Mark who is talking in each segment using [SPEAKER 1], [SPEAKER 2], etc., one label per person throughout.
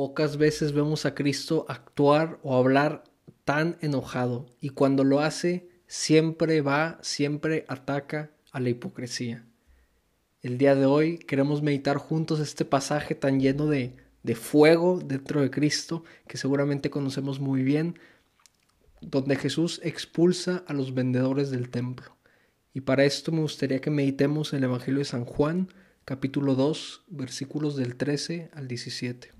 [SPEAKER 1] Pocas veces vemos a Cristo actuar o hablar tan enojado y cuando lo hace siempre va, siempre ataca a la hipocresía. El día de hoy queremos meditar juntos este pasaje tan lleno de, de fuego dentro de Cristo que seguramente conocemos muy bien, donde Jesús expulsa a los vendedores del templo. Y para esto me gustaría que meditemos el Evangelio de San Juan, capítulo 2, versículos del 13 al 17.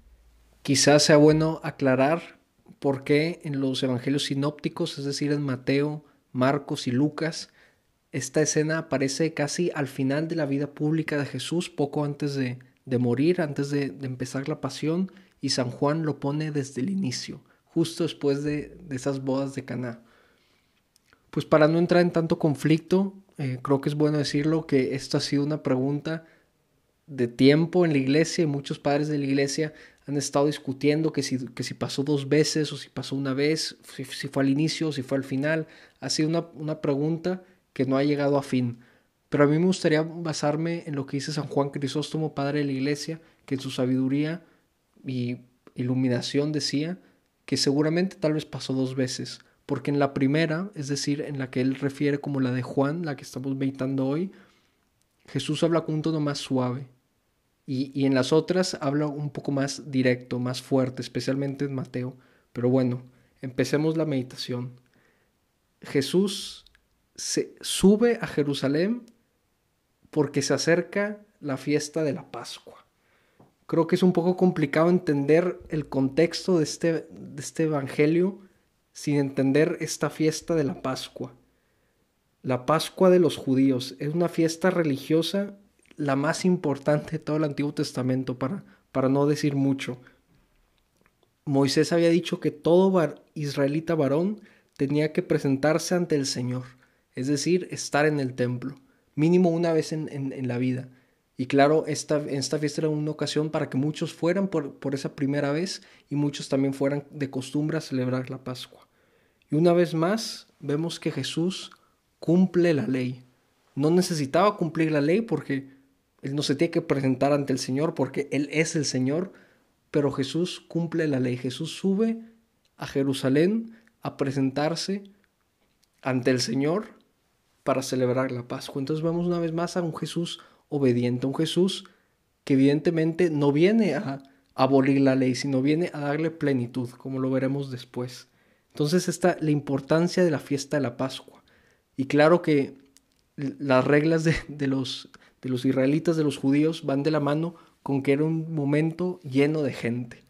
[SPEAKER 1] Quizás sea bueno aclarar por qué en los evangelios sinópticos, es decir, en Mateo, Marcos y Lucas, esta escena aparece casi al final de la vida pública de Jesús, poco antes de, morir, antes de, empezar la pasión, y San Juan lo pone desde el inicio, justo después de, esas bodas de Caná. Pues para no entrar en tanto conflicto, eh, creo que es bueno decirlo que esta ha sido una pregunta de tiempo en la iglesia y muchos padres de la iglesia han estado discutiendo que si, que si pasó dos veces o si pasó una vez, si, fue al inicio o si fue al final. Ha sido una, una pregunta que no ha llegado a fin. Pero a mí me gustaría basarme en lo que dice San Juan Crisóstomo, padre de la iglesia, que en su sabiduría y iluminación decía que seguramente tal vez pasó dos veces, porque en la primera, es decir, en la que él refiere como la de Juan, la que estamos meditando hoy, Jesús habla con un tono más suave, y, en las otras habla un poco más directo, más fuerte, especialmente en Mateo. Pero bueno, empecemos la meditación. Jesús se sube a Jerusalén porque se acerca la fiesta de la Pascua. Creo que es un poco complicado entender el contexto de este, de este Evangelio sin entender esta fiesta de la Pascua. La Pascua de los judíos es una fiesta religiosa la más importante de todo el Antiguo Testamento, para, para no decir mucho. Moisés había dicho que todo israelita varón tenía que presentarse ante el Señor, es decir, estar en el templo, mínimo una vez en, la vida. Y claro, esta, esta fiesta era una ocasión para que muchos fueran por, por esa primera vez y muchos también fueran de costumbre a celebrar la Pascua. Y una vez más vemos que Jesús cumple la ley. No necesitaba cumplir la ley porque él no se tiene que presentar ante el Señor porque Él es el Señor, pero Jesús cumple la ley. Jesús sube a Jerusalén a presentarse ante el Señor para celebrar la Pascua. Entonces vemos una vez más a un Jesús obediente, un Jesús que evidentemente no viene a abolir la ley, sino viene a darle plenitud, como lo veremos después. Entonces está la importancia de la fiesta de la Pascua. Y claro que las reglas de, de los de los israelitas, de los judíos, van de la mano con que era un momento lleno de gente.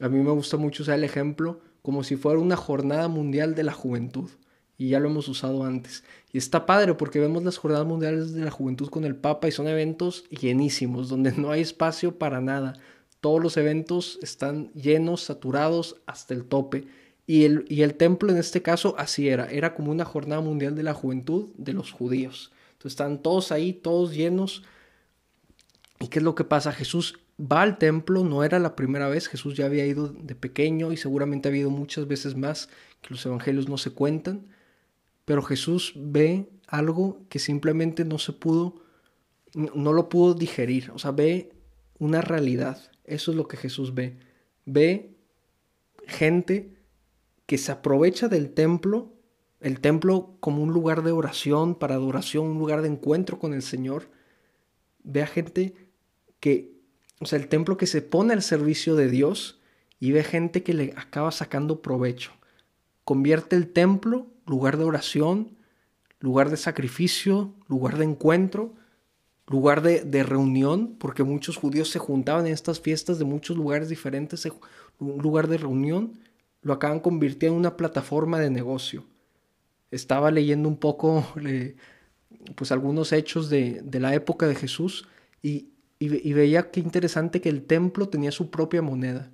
[SPEAKER 1] A mí me gusta mucho usar el ejemplo como si fuera una jornada mundial de la juventud. Y ya lo hemos usado antes. Y está padre porque vemos las jornadas mundiales de la juventud con el Papa y son eventos llenísimos, donde no hay espacio para nada. Todos los eventos están llenos, saturados hasta el tope. Y el, y el templo en este caso así era. Era como una jornada mundial de la juventud de los judíos. Entonces están todos ahí, todos llenos. ¿Y qué es lo que pasa? Jesús va al templo, no era la primera vez, Jesús ya había ido de pequeño y seguramente ha habido muchas veces más que los evangelios no se cuentan, pero Jesús ve algo que simplemente no se pudo, no lo pudo digerir, o sea, ve una realidad, eso es lo que Jesús ve, ve gente que se aprovecha del templo el templo como un lugar de oración, para adoración, un lugar de encuentro con el Señor. Ve a gente que, o sea, el templo que se pone al servicio de Dios y ve gente que le acaba sacando provecho. Convierte el templo, lugar de oración, lugar de sacrificio, lugar de encuentro, lugar de, de, reunión, porque muchos judíos se juntaban en estas fiestas de muchos lugares diferentes, un lugar de reunión, lo acaban convirtiendo en una plataforma de negocio estaba leyendo un poco pues algunos hechos de, la época de Jesús y, veía qué interesante que el templo tenía su propia moneda.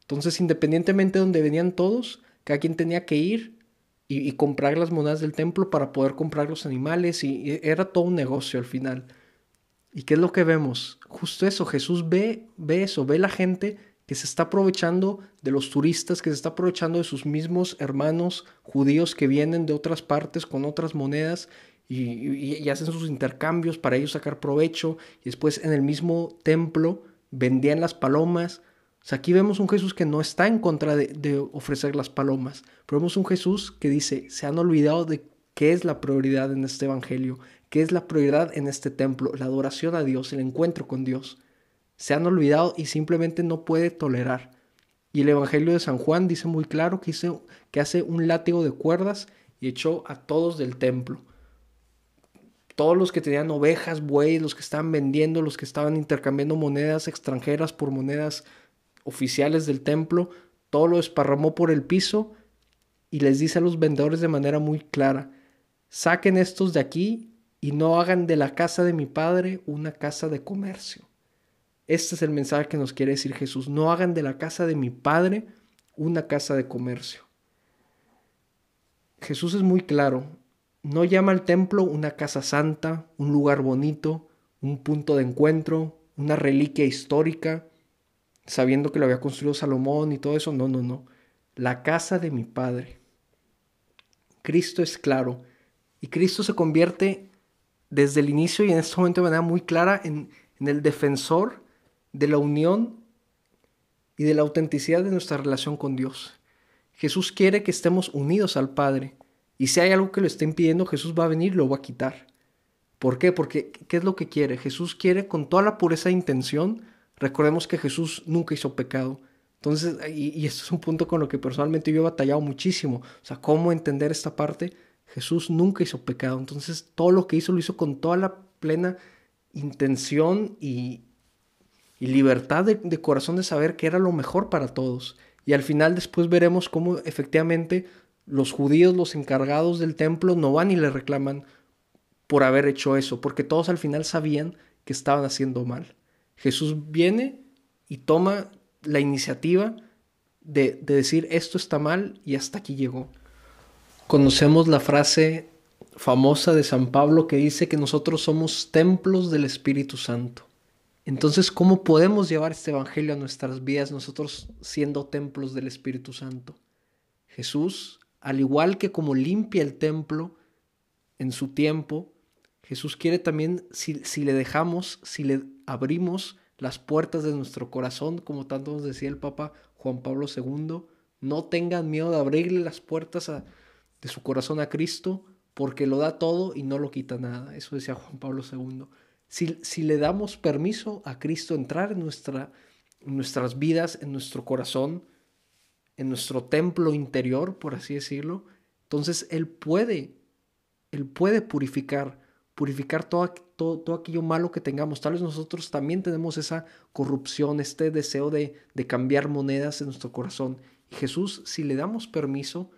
[SPEAKER 1] Entonces, independientemente de donde venían todos, cada quien tenía que ir y, comprar las monedas del templo para poder comprar los animales y, era todo un negocio al final. ¿Y qué es lo que vemos? Justo eso, Jesús ve, ve eso, ve la gente que se está aprovechando de los turistas, que se está aprovechando de sus mismos hermanos judíos que vienen de otras partes con otras monedas y, hacen sus intercambios para ellos sacar provecho y después en el mismo templo vendían las palomas. O sea, aquí vemos un Jesús que no está en contra de, de ofrecer las palomas, pero vemos un Jesús que dice, se han olvidado de qué es la prioridad en este Evangelio, qué es la prioridad en este templo, la adoración a Dios, el encuentro con Dios. Se han olvidado y simplemente no puede tolerar. Y el Evangelio de San Juan dice muy claro que, que hace un látigo de cuerdas y echó a todos del templo. Todos los que tenían ovejas, bueyes, los que estaban vendiendo, los que estaban intercambiando monedas extranjeras por monedas oficiales del templo, todo lo esparramó por el piso y les dice a los vendedores de manera muy clara, saquen estos de aquí y no hagan de la casa de mi padre una casa de comercio. Este es el mensaje que nos quiere decir Jesús. No hagan de la casa de mi padre una casa de comercio. Jesús es muy claro. No llama al templo una casa santa, un lugar bonito, un punto de encuentro, una reliquia histórica, sabiendo que lo había construido Salomón y todo eso. No, no, no. La casa de mi Padre. Cristo es claro. Y Cristo se convierte desde el inicio y en este momento de manera muy clara en, en el defensor de la unión y de la autenticidad de nuestra relación con Dios. Jesús quiere que estemos unidos al Padre. Y si hay algo que lo esté impidiendo, Jesús va a venir y lo va a quitar. ¿Por qué? Porque ¿qué es lo que quiere? Jesús quiere con toda la pureza de intención. Recordemos que Jesús nunca hizo pecado. Entonces, y, y esto es un punto con lo que personalmente yo he batallado muchísimo. O sea, ¿cómo entender esta parte? Jesús nunca hizo pecado. Entonces, todo lo que hizo lo hizo con toda la plena intención y, y libertad de, corazón de saber que era lo mejor para todos. Y al final después veremos cómo efectivamente los judíos, los encargados del templo, no van y le reclaman por haber hecho eso, porque todos al final sabían que estaban haciendo mal. Jesús viene y toma la iniciativa de, de decir esto está mal y hasta aquí llegó. Conocemos la frase famosa de San Pablo que dice que nosotros somos templos del Espíritu Santo. Entonces, ¿cómo podemos llevar este Evangelio a nuestras vidas nosotros siendo templos del Espíritu Santo? Jesús, al igual que como limpia el templo en su tiempo, Jesús quiere también, si, le dejamos, si le abrimos las puertas de nuestro corazón, como tanto nos decía el Papa Juan Pablo II, no tengan miedo de abrirle las puertas de su corazón a Cristo, porque lo da todo y no lo quita nada. Eso decía Juan Pablo II. Si, le damos permiso a Cristo entrar en, nuestra, nuestras vidas, en nuestro corazón, en nuestro templo interior, por así decirlo, entonces Él puede, Él puede purificar, purificar todo, todo, todo, aquello malo que tengamos. Tal vez nosotros también tenemos esa corrupción, este deseo de, de cambiar monedas en nuestro corazón. Y Jesús, si le damos permiso,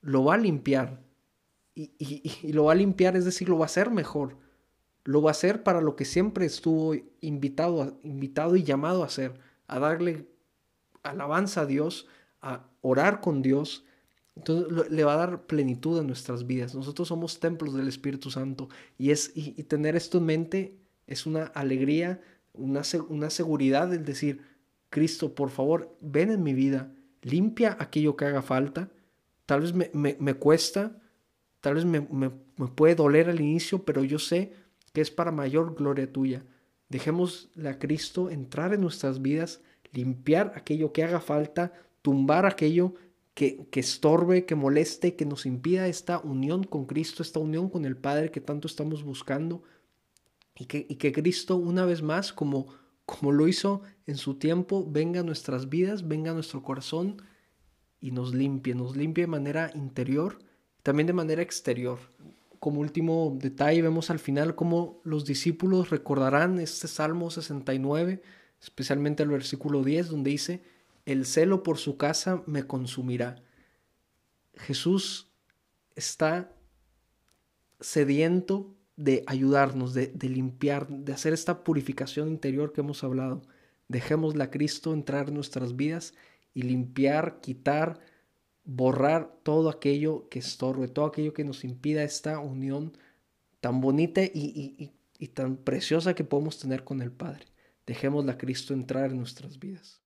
[SPEAKER 1] lo va a limpiar. Y, y, y, lo va a limpiar, es decir, lo va a hacer mejor lo va a hacer para lo que siempre estuvo invitado, invitado y llamado a hacer, a darle alabanza a Dios, a orar con Dios. Entonces le va a dar plenitud a nuestras vidas. Nosotros somos templos del Espíritu Santo y, es, y, tener esto en mente es una alegría, una, una seguridad del decir, Cristo, por favor, ven en mi vida, limpia aquello que haga falta. Tal vez me, me, cuesta, tal vez me, me puede doler al inicio, pero yo sé que es para mayor gloria tuya. Dejémosle a Cristo entrar en nuestras vidas, limpiar aquello que haga falta, tumbar aquello que, que, estorbe, que moleste, que nos impida esta unión con Cristo, esta unión con el Padre que tanto estamos buscando. Y que, y que Cristo una vez más, como, como lo hizo en su tiempo, venga a nuestras vidas, venga a nuestro corazón y nos limpie, nos limpie de manera interior, también de manera exterior como último detalle, vemos al final cómo los discípulos recordarán este Salmo 69, especialmente el versículo 10, donde dice, el celo por su casa me consumirá. Jesús está sediento de ayudarnos, de, limpiar, de hacer esta purificación interior que hemos hablado. Dejémosle a Cristo entrar en nuestras vidas y limpiar, quitar, borrar todo aquello que estorbe, todo aquello que nos impida esta unión tan bonita y, y tan preciosa que podemos tener con el Padre. Dejémosle a Cristo entrar en nuestras vidas.